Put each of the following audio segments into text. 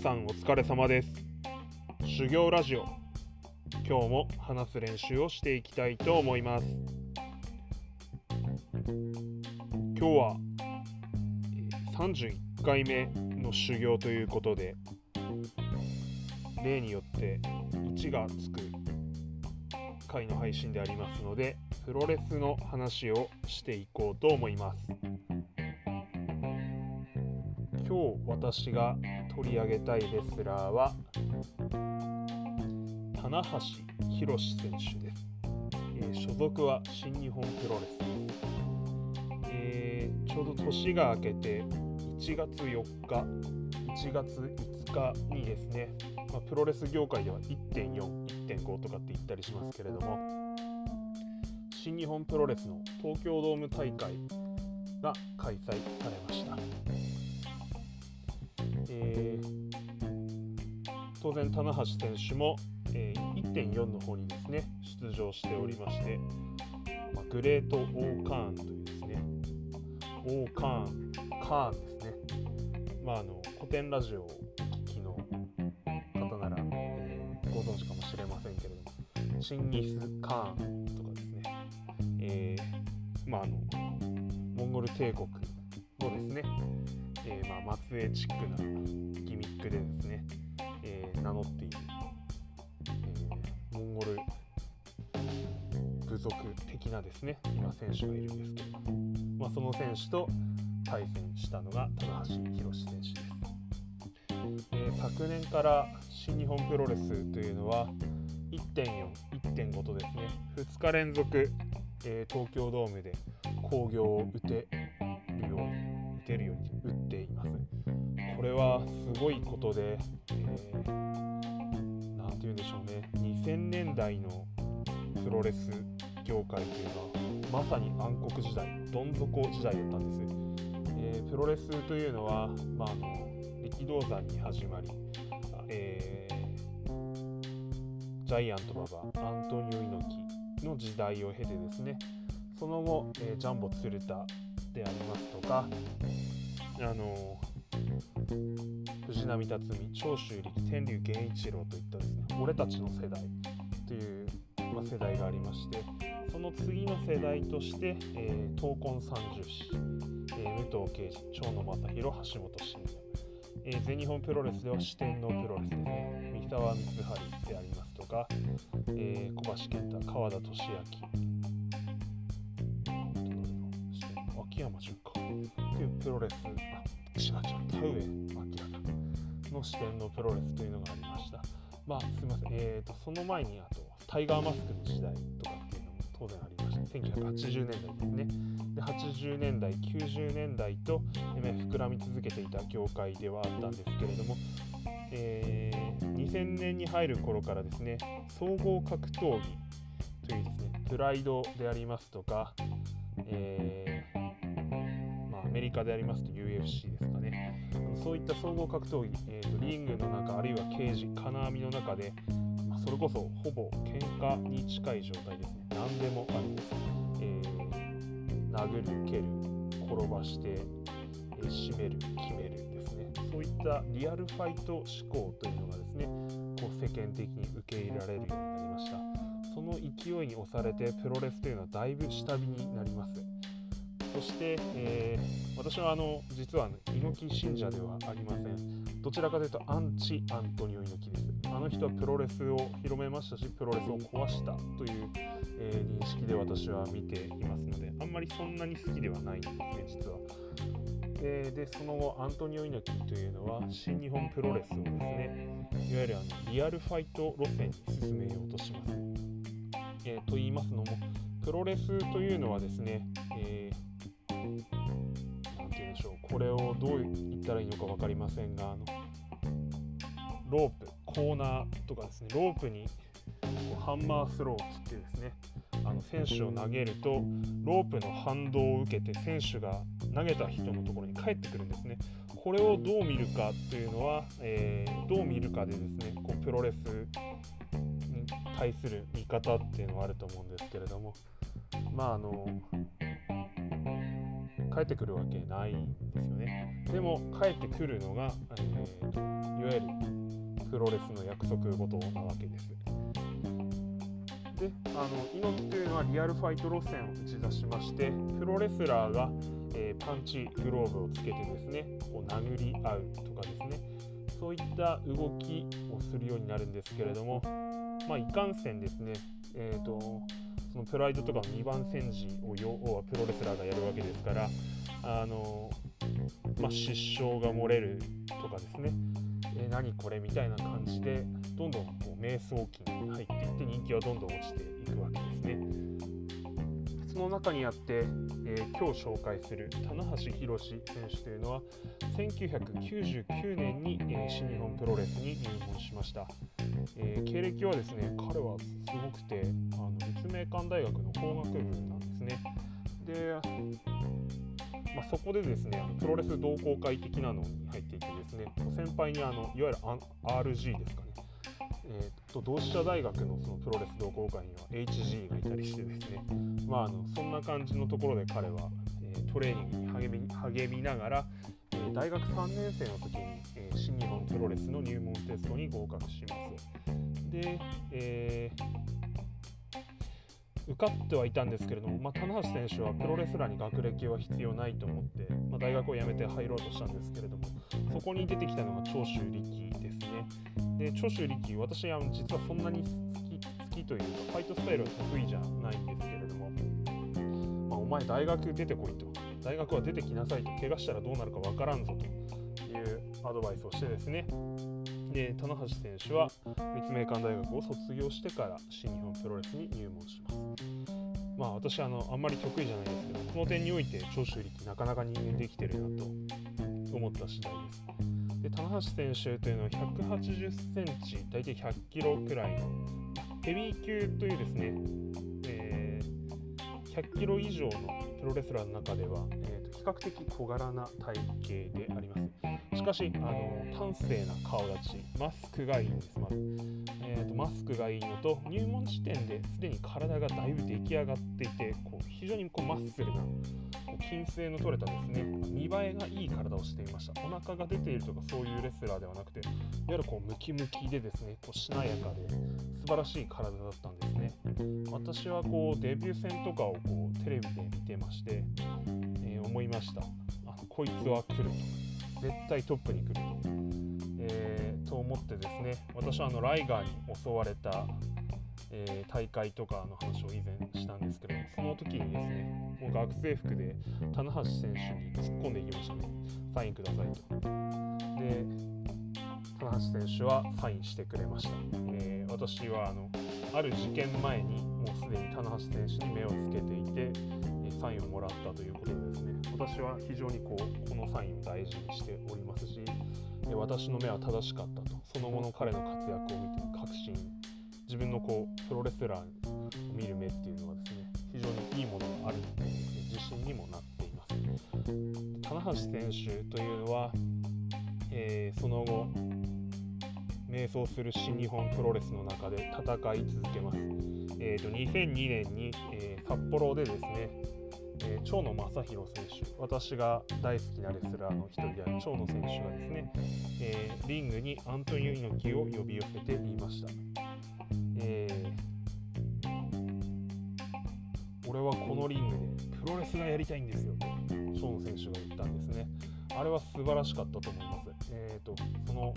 さんお疲れ様です。修行ラジオ。今日も話す練習をしていきたいと思います。今日は31回目の修行ということで例によって1がつく回の配信でありますのでプロレスの話をしていこうと思います。今日私が取り上げたいレスラーは棚橋宏選手です、えー、所属は新日本プロレスです、えー、ちょうど年が明けて1月4日1月5日にですね、まあ、プロレス業界では1.4、1.5とかって言ったりしますけれども新日本プロレスの東京ドーム大会が開催されました、えー、当然棚橋選手も、えー、1.4の方にですね出場しておりまして、まあ、グレート・オーカーンというですねオーカーンカーンですね。まああの古典ラジオをお聞きの方なら、えー、ご存知かもしれませんけれどもチンギス・カーンとかですね、えー、まああのモンゴル帝国のですね、えー、まあ、末裔チックなギミックでですね、えー、名乗っている、えー、モンゴル部族的なですね今選手がいるんですけど、まあ、その選手と対戦したのが棚橋宏選手です、え、昨年から新日本プロレスというのは1.4、1.5とですね2日連続、え、東京ドームで興行を打てこれはすごいことで何、えー、て言うんでしょうね。2000年代のプロレス業界というのはまさに暗黒時代どん底時代だったんです。えー、プロレスというのは、まあ、あの力道山に始まり、えー、ジャイアント馬場アントニオ猪木の時代を経てですねその後、えー、ジャンボ鶴田でありますとかあの藤波辰巳長州力天竜源一郎といったですね俺たちの世代という、まあ、世代がありましてその次の世代として、えー、闘魂三十士えー、武藤敬司、長野正弘、橋本慎也、えー、全日本プロレスでは四天王プロレスですね、三沢光晴でありますとか、えー、小橋健太、川田俊明、秋山純か、というプロレス、あ、違う違う、田上明の四天王プロレスというのがありました。まあ、すみません、えーと、その前にあと、タイガーマスクの時代とかっていうのも当然ありました。1980年代ですね。で80年代90年代と、え膨らみ続けていた業界ではあったんですけれども、えー、2000年に入る頃からですね総合格闘技というですねプライドでありますとか、えー、まあ、アメリカでありますと UFC ですそういった総合格闘技、えーと、リングの中あるいはケージ金網の中で、まあ、それこそほぼ喧嘩に近い状態ですね。何でもあるんです、えー殴る蹴る転ばして、え締める決めるですね。そういったリアルファイト思考というのがですねこう世間的に受け入れられるようになりました。その勢いに押されてプロレスというのはだいぶ下火になります。そして、えー、私はあの実は猪木信者ではありませんどちらかというとアンチアントニオ猪木ですあの人はプロレスを広めましたしプロレスを壊したという、えー、認識で私は見ていますのであんまりそんなに好きではないんですね実は。え、でその後アントニオ猪木というのは新日本プロレスをですねいわゆるあのリアルファイト路線に進めようとします。えー、と言いますのもプロレスというのはですね、これをどう言ったらいいのか分かりませんがあのロープコーナーとかですねロープにハンマースロープってですねあの選手を投げるとロープの反動を受けて選手が投げた人のところに帰ってくるんですね。これをどう見るかというのは、えー、どう見るかでですねこうプロレスに対する見方っていうのがあると思うんですけれどもまああの帰ってくるわけないですよねでも帰ってくるのが、えーと、いわゆるプロレスの約束事なわけです。であの猪木というのはリアルファイト路線を打ち出しましてプロレスラーが、えー、パンチグローブをつけてですねこう殴り合うとかですねそういった動きをするようになるんですけれどもまあいかんせんですねえっ、ー、とそのプライドとかの2番戦時を要はプロレスラーがやるわけですからあのまあ、失笑が漏れるとかですね、えー、何これみたいな感じでどんどんこう迷走期に入っていって人気はどんどん落ちていくわけですね。その中にあって、えー、今日紹介する棚橋宏選手というのは1999年に、えー、新日本プロレスに入門しました、えー、経歴はですね彼はすごくてあの立命館大学の法学部なんですね。でまあ、そこでですねプロレス同好会的なのに入っていてですね先輩にあのいわゆる RG ですかね、えー、と同志社大学のそのプロレス同好会には HG がいたりしてですね、まあ、あのそんな感じのところで彼は、えー、トレーニングに励み励みながら、えー、大学3年生の時に、えー、新日本プロレスの入門テストに合格します。で、えー受かってはいたんですけれども、まあ、棚橋選手はプロレスラーに学歴は必要ないと思って、まあ、大学を辞めて入ろうとしたんですけれどもそこに出てきたのが長州力ですね。で長州力私は実はそんなに好き好きというかファイトスタイルは得意じゃないんですけれども、まあ、お前大学出てこいと。大学は出てきなさいと怪我したらどうなるかわからんぞというアドバイスをしてですねで棚橋選手は立命館大学を卒業してから新日本プロレスに入門します。まあ私あのあんまり得意じゃないですけどこの点において長州力なかなか人間できてるなと思った次第です。で棚橋選手というのは180センチ大体100キロくらいのヘビー級というですね、えー、100キロ以上のプロレスラーの中では、えー、比較的小柄な体型であります。しかしあの端正な顔立ちマスクがいいんですまず、えーと、マスクがいいのと入門時点ですでに体がだいぶ出来上がっていてこう非常にこうマッスルな筋性の取れたですね見栄えがいい体をしていました。お腹が出ているとかそういうレスラーではなくていわゆるこうムキムキでですねこうしなやかで素晴らしい体だったんですね。私はこうデビュー戦とかをこうテレビで見てまして、思いました。あこいつは来ると。絶対トップに来ると,、えー、と思ってですね。私はあのライガーに襲われた、えー、大会とかの話を以前したんですけどその時にですねもう学生服で棚橋選手に突っ込んでいきましたね。サインくださいと。で棚橋選手はサインしてくれました、えー、私はあのある事件前にもうすでに棚橋選手に目をつけていてサインをもらったということでですね私は非常にこうこのサインを大事にしておりますし私の目は正しかったとその後の彼の活躍を見て確信自分のこうプロレスラーを見る目っていうのはですね非常にいいものがあるという、ね、自信にもなっています棚橋選手というのは、えー、その後迷走する新日本プロレスの中で戦い続けます。えーと、2002年に、えー、札幌でですね、えー、長野正弘選手私が大好きなレスラーの一人である長野選手がですね、えー、リングにアントニオ猪木を呼び寄せていました、えー、俺はこのリングでプロレスがやりたいんですよと長野選手が言ったんですね。あれは素晴らしかったと思います、えーと、その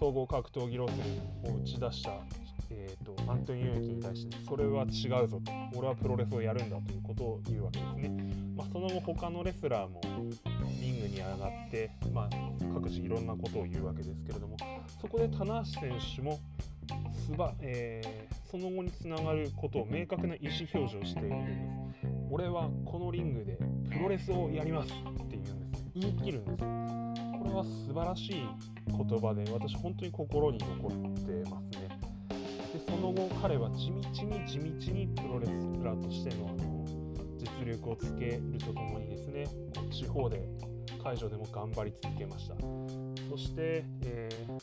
総合格闘技路線を打ち出したえーと、アントニオ猪木に対してそれは違うぞと俺はプロレスをやるんだということを言うわけですね、まあ、その後他のレスラーもリングに上がって、まあ、各自いろんなことを言うわけですけれどもそこで棚橋選手もすば、えー、その後につながることを明確な意思表示をしているんです。俺はこのリングでプロレスをやりますっていうんです言い切るんです。これは素晴らしい言葉で私本当に心に残ってます。その後彼は地道に地道にプロレスラーとしてのあの実力をつけるとともにですね地方で会場でも頑張り続けました。そして、えー、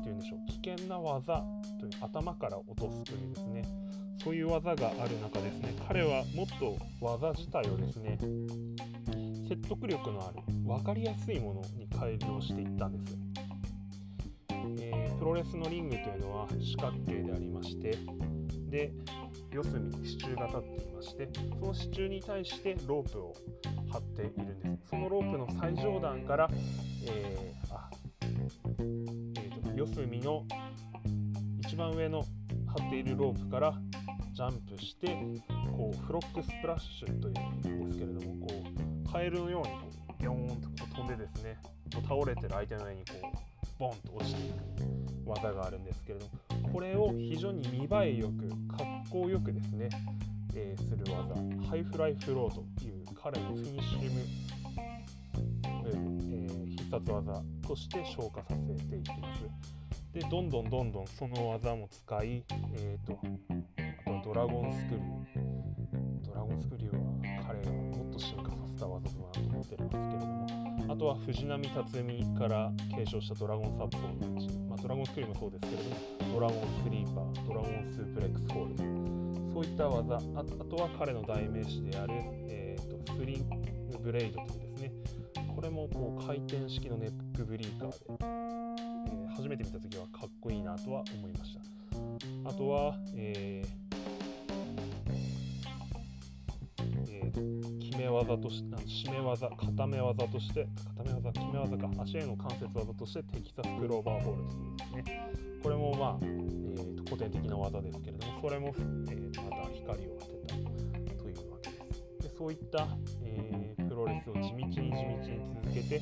て言うんでしょう危険な技という頭から落とすというですねそういう技がある中ですね彼はもっと技自体をですね説得力のある分かりやすいものに改良していったんです、プロレスのリングというのは四角形でありましてで四隅に支柱が立っていましてその支柱に対してロープを張っているんです。そのロープの最上段から、えー、あえーと、四隅の一番上の張っているロープからジャンプしてこうフロッグスプラッシュというんですけれどもこうカエルのようにこうビョーンとこう飛んでですね倒れてる相手の上にこうボンと落ちていく。技があるんですけれどもこれを非常に見栄えよくかっこよくですね、えー、する技ハイフライフローという彼のフィニッシュム、えー、必殺技として昇華させていきます。でどんどんどんどんその技も使い、えーと、あとはドラゴンスクリュー。ドラゴンスクリューは彼がもっと進化させた技だなと思ってるんですけれどもあとは藤波辰巳から継承したドラゴンサップのうち、まあ、ドラゴンスクリューもそうですけれどもドラゴンスリーパードラゴンスープレックスホールドそういった技あとは彼の代名詞である、えーと、スリングブレイドというですねこれもこう回転式のネックブリーカーで、えー、初めて見た時はかっこいいなとは思いました。あとは、えー決め技として締め技固め技として固め技決め技か足への関節技としてテキサスクローバーホールというですね。これもまあ、えーと、古典的な技ですけれどもそれも、えー、また光を当てたというわけです。でそういった、えー、プロレスを地道に地道に続けてい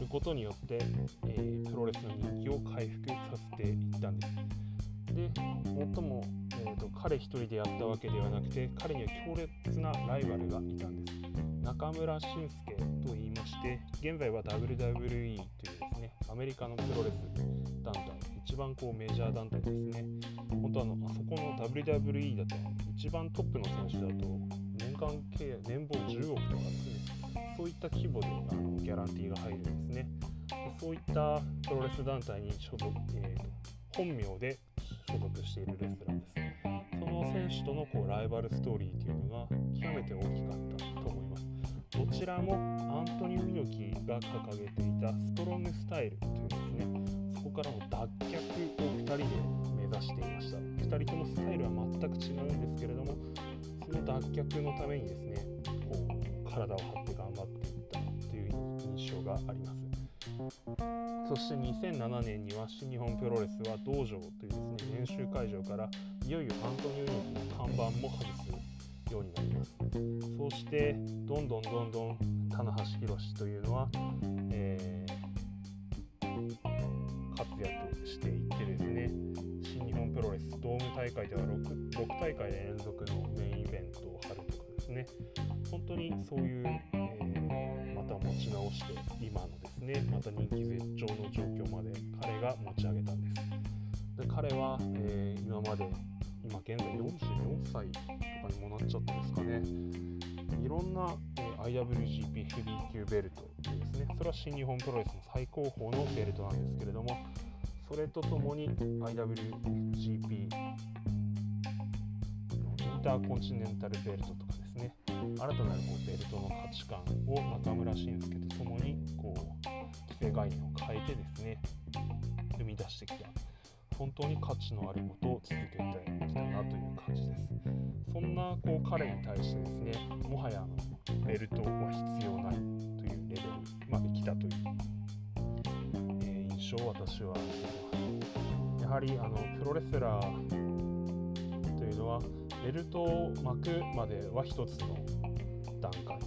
ることによって、えー、プロレスの人気を回復させていったんです。で最も、えーと、彼一人でやったわけではなくて彼には強烈なライバルがいたんです。中村俊輔と言いまして現在は WWE というですねアメリカのプロレス団体一番こうメジャー団体ですね。本当あのあそこの WWE だと一番トップの選手だと年間契約年俸10億とかですねそういった規模であのギャランティーが入るんですね。そういったプロレス団体に所属、えー、本名で所属しているレスラーです。その選手とのこうライバルストーリーというのが極めて大きかったと思います。どちらもアントニオ猪木が掲げていたストロングスタイルというですね。そこからの脱却を2人で目指していました。2人ともスタイルは全く違うんですけれどもその脱却のためにですねこう体を張って頑張っていったという印象があります。そして2007年には新日本プロレスは道場というですね練習会場からいよいよアントニオ猪木の看板も外すようになります。そうしてどんどんどんどん棚橋宏というのは、えー、活躍していってですね新日本プロレスドーム大会では 6, 6大会連続のメインイベントを張るとかですね。本当にそういう、えー、また持ち直して今のですねまた人気絶頂の状況まで彼が持ち上げたんです。で彼は、えー、今まで今現在44歳とかにもなっちゃったんですかね。いろんな、えー、IWGP ヘビー級ベルトですね。それは新日本プロレスの最高峰のベルトなんですけれどもそれとともに IWGP インターコンチネンタルベルトとかですね。新たなるこうベルトの価値観を中村慎介とともにこう既成概念を変えてですね生み出してきた。本当に価値のあることを続けてきたなという感じです。そんなこう彼に対してですねもはやベルトは必要ないというレベルまで来たという、えー、印象を私はやはりあのプロレスラーというのはベルトを巻くまでは一つの段階。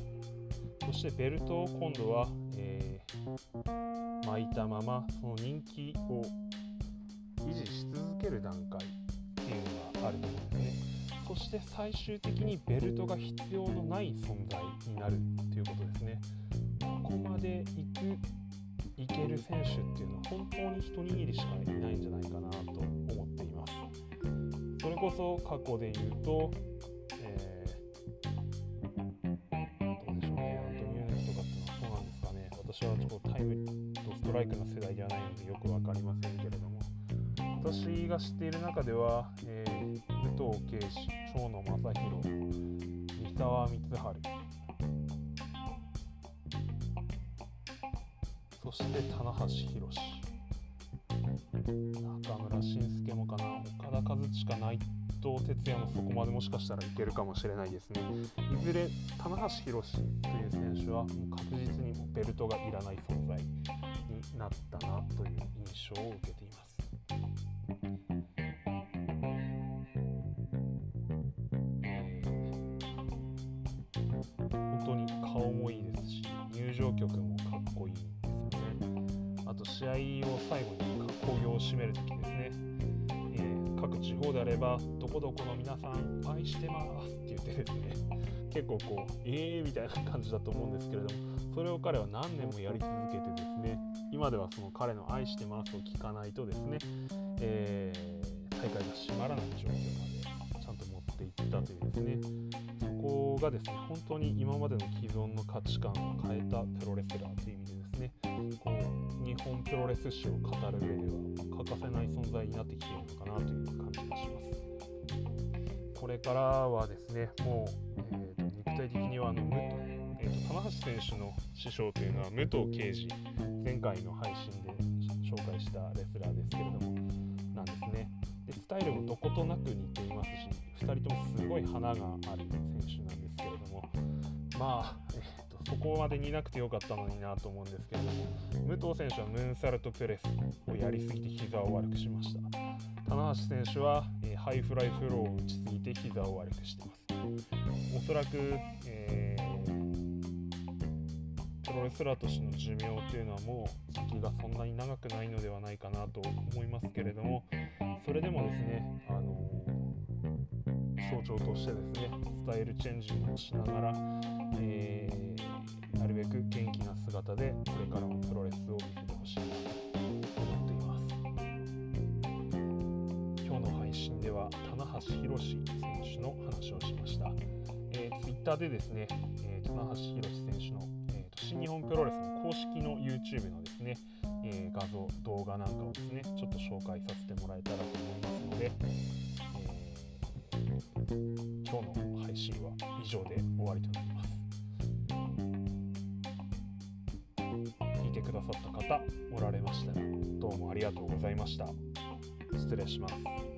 そしてベルトを今度は、えー、巻いたままその人気を維持し続ける段階っていうのがあると思うんですねそして最終的にベルトが必要のない存在になるっていうことですね。ここまで行くいける選手っていうのは本当に一握りしかいないんじゃないかなと思っています。それこそ過去で言うと、えー、どうでしょうね。アントニオネスとかっていうのはそうなんですかね。私はちょっとタイムとストライクの世代ではないのでよく分かりません私が知っている中では、えー、武藤敬司、長野正弘、三沢光晴、そして棚橋宏。中村慎介もかな。岡田和親内藤哲也もそこまでもしかしたらいけるかもしれないですね。いずれ棚橋宏という選手はもう確実にベルトがいらない存在になったなという印象を受けています。場曲もかっこいいですよね。あと試合を最後に興行を締める時ですね、えー、各地方であればどこどこの皆さん愛してますって言ってですね。結構こうええー、みたいな感じだと思うんですけれどもそれを彼は何年もやり続けてですね。今ではその彼の愛してますを聞かないとですね、えー、大会が閉まらない状況までちゃんと持っていったというですね。こがですね本当に今までの既存の価値観を変えたプロレスラーという意味でですねこう日本プロレス史を語る上では欠かせない存在になってきているのかなという感じがします。これからはですねもう、えーと、肉体的にはあの武藤、えーと、棚橋選手の師匠というのは武藤敬司前回の配信で紹介したレスラーですけれどもなんですね。スタイルもどことなく似ていますし2人ともすごい花がある選手なんですけれどもまあ、えーと、そこまでになくてよかったのになと思うんですけれども武藤選手はムーンサルトプレスをやりすぎて膝を悪くしました。棚橋選手は、えー、ハイフライフローを打ちすぎて膝を悪くしてます。おそらく、えー、プロレスラーとしての寿命というのはもう先がそんなに長くないのではないかなと思いますけれどもそれでもですね、あの象徴としてですねスタイルチェンジをしながら、えー、なるべく元気な姿でこれからもプロレスを見せてほしいなと思っています。今日の配信では棚橋宏選手の話をしました、えー、Twitter でですね、えー、棚橋宏選手の、えーと、新日本プロレスの公式の YouTube のですね、えー、画像動画なんかをですねちょっと紹介させてもらえたらと思いますのでえ今日の配信は以上で終わりとなります。聞いてくださった方おられましたらどうもありがとうございました。失礼します。